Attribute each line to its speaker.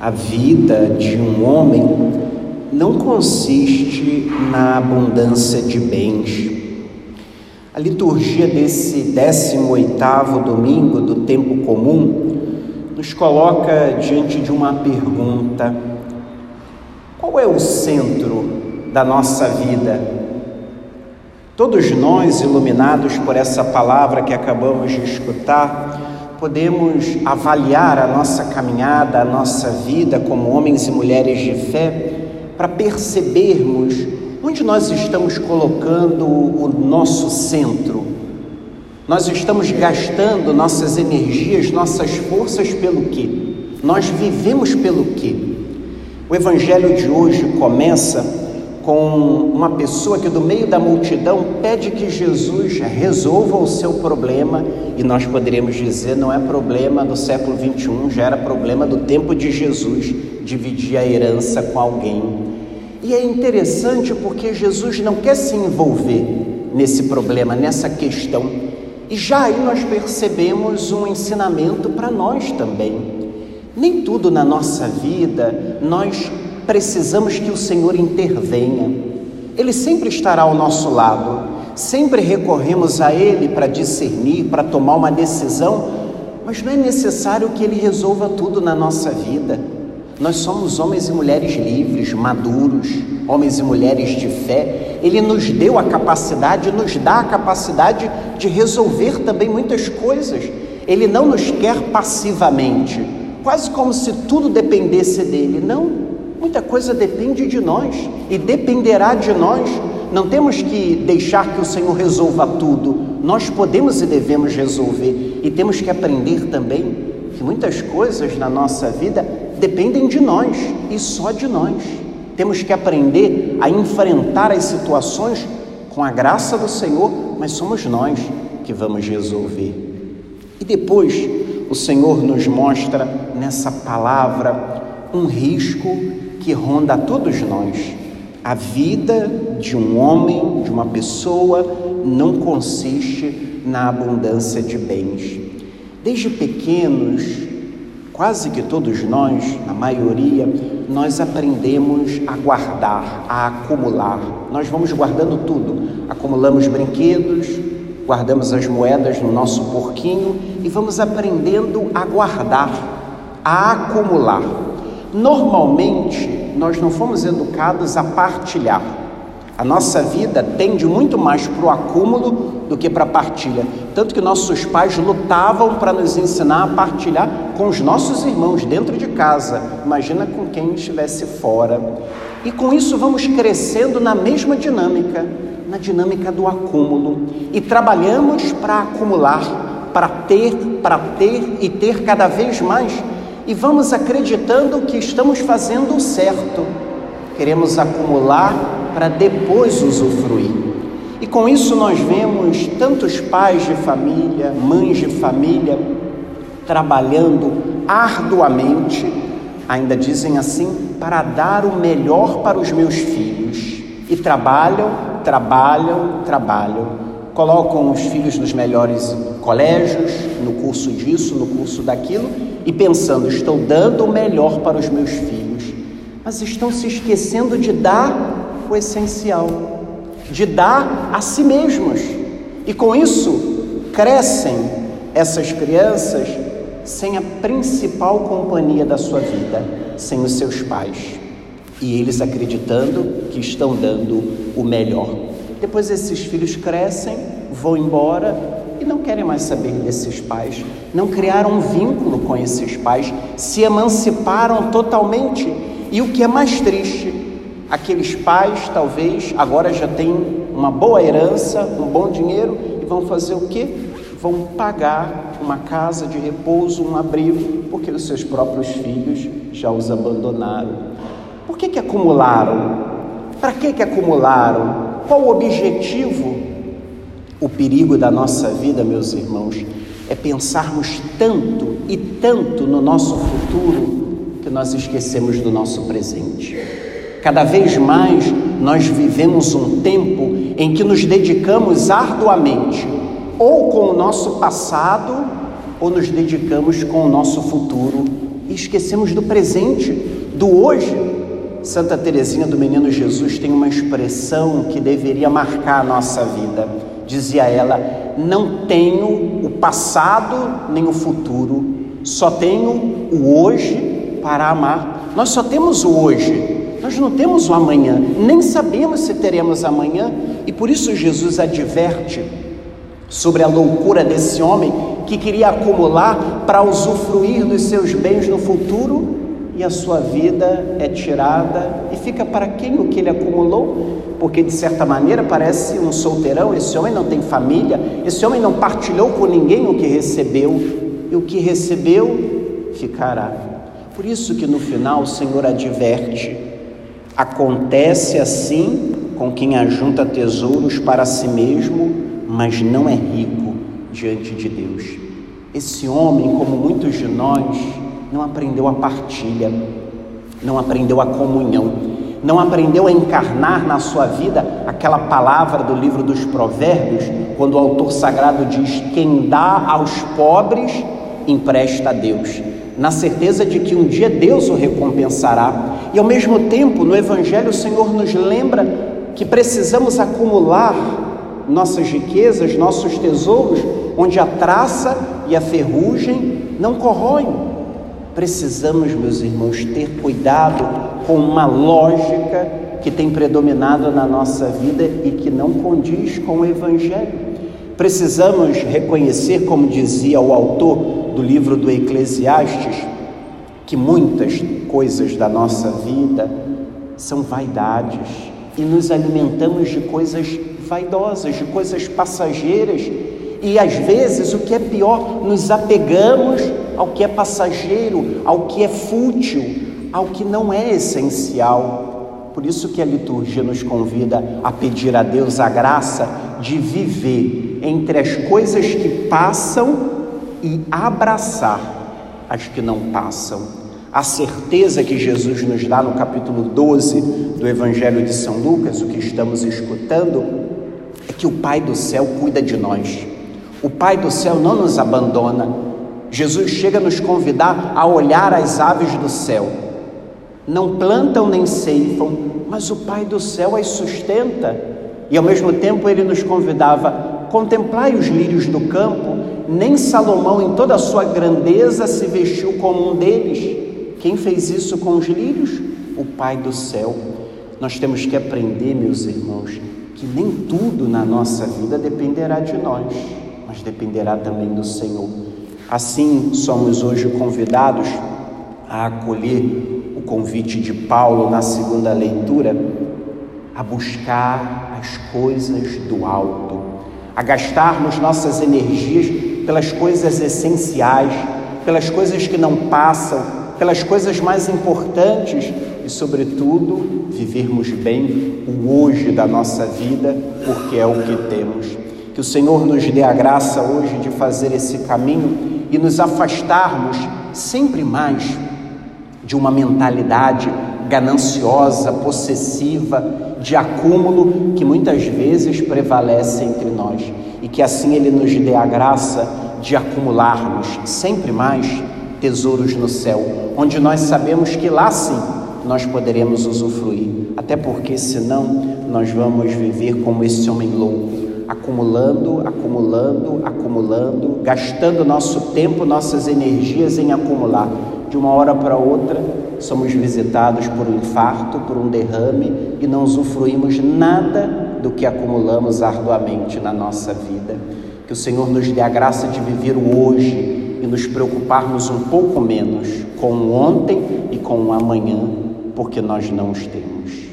Speaker 1: A vida de um homem não consiste na abundância de bens. A liturgia desse 18º domingo do tempo comum nos coloca diante de uma pergunta: qual é o centro da nossa vida? Todos nós, iluminados por essa palavra que acabamos de escutar, podemos avaliar a nossa caminhada, a nossa vida como homens e mulheres de fé, para percebermos onde nós estamos colocando o nosso centro. Nós estamos gastando nossas energias, nossas forças pelo quê? Nós vivemos pelo quê? O evangelho de hoje começa com uma pessoa que do meio da multidão pede que Jesus resolva o seu problema, e nós poderíamos dizer não é problema do século 21, já era problema do tempo de Jesus dividir a herança com alguém. E é interessante porque Jesus não quer se envolver nesse problema, nessa questão. E já aí nós percebemos um ensinamento para nós também. Nem tudo na nossa vida nós precisamos que o Senhor intervenha. Ele sempre estará ao nosso lado, sempre recorremos a Ele para discernir, para tomar uma decisão, mas não é necessário que Ele resolva tudo na nossa vida. Nós somos homens e mulheres livres, maduros, homens e mulheres de fé. Ele nos deu a capacidade, nos dá a capacidade de resolver também muitas coisas. Ele não nos quer passivamente, quase como se tudo dependesse dele. Não, Muita coisa depende de nós e dependerá de nós. Não temos que deixar que o Senhor resolva tudo. Nós podemos e devemos resolver e temos que aprender também que muitas coisas na nossa vida dependem de nós e só de nós. Temos que aprender a enfrentar as situações com a graça do Senhor, mas somos nós que vamos resolver. E depois o Senhor nos mostra nessa palavra um risco que ronda a todos nós. A vida de um homem, de uma pessoa, não consiste na abundância de bens. Desde pequenos, quase que todos nós, na maioria, nós aprendemos a guardar, a acumular. Nós vamos guardando tudo. Acumulamos brinquedos, guardamos as moedas no nosso porquinho e vamos aprendendo a guardar, a acumular. Normalmente, nós não fomos educados a partilhar. A nossa vida tende muito mais para o acúmulo do que para a partilha. Tanto que nossos pais lutavam para nos ensinar a partilhar com os nossos irmãos dentro de casa. Imagina com quem estivesse fora. E com isso vamos crescendo na mesma dinâmica, na dinâmica do acúmulo. E trabalhamos para acumular, para ter, para ter e ter cada vez mais e vamos acreditando que estamos fazendo o certo. Queremos acumular para depois usufruir. E com isso nós vemos tantos pais de família, mães de família, trabalhando arduamente, ainda dizem assim, para dar o melhor para os meus filhos. E trabalham, trabalham, trabalham colocam os filhos nos melhores colégios, no curso disso, no curso daquilo, e pensando, estou dando o melhor para os meus filhos, mas estão se esquecendo de dar o essencial, de dar a si mesmos, e com isso crescem essas crianças sem a principal companhia da sua vida, sem os seus pais, e eles acreditando que estão dando o melhor. Depois esses filhos crescem, vão embora e não querem mais saber desses pais, não criaram um vínculo com esses pais, se emanciparam totalmente. E o que é mais triste, aqueles pais talvez agora já têm uma boa herança, um bom dinheiro e vão fazer o quê? Vão pagar uma casa de repouso, um abrigo, porque os seus próprios filhos já os abandonaram. Por que que acumularam? Para que que acumularam? Qual o objetivo? O perigo da nossa vida, meus irmãos, é pensarmos tanto e tanto no nosso futuro que nós esquecemos do nosso presente. Cada vez mais nós vivemos um tempo em que nos dedicamos arduamente ou com o nosso passado ou nos dedicamos com o nosso futuro, e esquecemos do presente, do hoje. Santa Teresinha do Menino Jesus tem uma expressão que deveria marcar a nossa vida. Dizia ela: Não tenho o passado nem o futuro, só tenho o hoje para amar. Nós só temos o hoje, nós não temos o amanhã, nem sabemos se teremos amanhã, e por isso Jesus adverte sobre a loucura desse homem que queria acumular para usufruir dos seus bens no futuro e a sua vida é tirada e fica para quem o que ele acumulou? Porque de certa maneira parece um solteirão, esse homem não tem família, esse homem não partilhou com ninguém o que recebeu, e o que recebeu ficará. Por isso que no final o Senhor adverte: acontece assim com quem ajunta tesouros para si mesmo, mas não é rico diante de Deus. Esse homem, como muitos de nós, não aprendeu a partilha, não aprendeu a comunhão, não aprendeu a encarnar na sua vida aquela palavra do livro dos Provérbios, quando o autor sagrado diz: Quem dá aos pobres, empresta a Deus, na certeza de que um dia Deus o recompensará. E ao mesmo tempo, no Evangelho, o Senhor nos lembra que precisamos acumular nossas riquezas, nossos tesouros, onde a traça e a ferrugem não corroem Precisamos, meus irmãos, ter cuidado com uma lógica que tem predominado na nossa vida e que não condiz com o Evangelho. Precisamos reconhecer, como dizia o autor do livro do Eclesiastes, que muitas coisas da nossa vida são vaidades e nos alimentamos de coisas vaidosas, de coisas passageiras e às vezes o que é pior, nos apegamos ao que é passageiro, ao que é fútil, ao que não é essencial. Por isso que a liturgia nos convida a pedir a Deus a graça de viver entre as coisas que passam e abraçar as que não passam. A certeza que Jesus nos dá no capítulo 12 do Evangelho de São Lucas, o que estamos escutando, é que o Pai do céu cuida de nós. O Pai do céu não nos abandona, Jesus chega a nos convidar a olhar as aves do céu. Não plantam nem ceifam, mas o Pai do céu as sustenta. E ao mesmo tempo ele nos convidava: contemplai os lírios do campo, nem Salomão, em toda a sua grandeza, se vestiu como um deles. Quem fez isso com os lírios? O Pai do céu. Nós temos que aprender, meus irmãos, que nem tudo na nossa vida dependerá de nós, mas dependerá também do Senhor. Assim, somos hoje convidados a acolher o convite de Paulo na segunda leitura, a buscar as coisas do alto, a gastarmos nossas energias pelas coisas essenciais, pelas coisas que não passam, pelas coisas mais importantes e, sobretudo, vivermos bem o hoje da nossa vida, porque é o que temos. Que o Senhor nos dê a graça hoje de fazer esse caminho e nos afastarmos sempre mais de uma mentalidade gananciosa, possessiva, de acúmulo que muitas vezes prevalece entre nós. E que assim Ele nos dê a graça de acumularmos sempre mais tesouros no céu, onde nós sabemos que lá sim nós poderemos usufruir, até porque senão nós vamos viver como esse homem louco acumulando, acumulando, acumulando, gastando nosso tempo, nossas energias em acumular. De uma hora para outra, somos visitados por um infarto, por um derrame e não usufruímos nada do que acumulamos arduamente na nossa vida. Que o Senhor nos dê a graça de viver o hoje e nos preocuparmos um pouco menos com o ontem e com o amanhã, porque nós não os temos.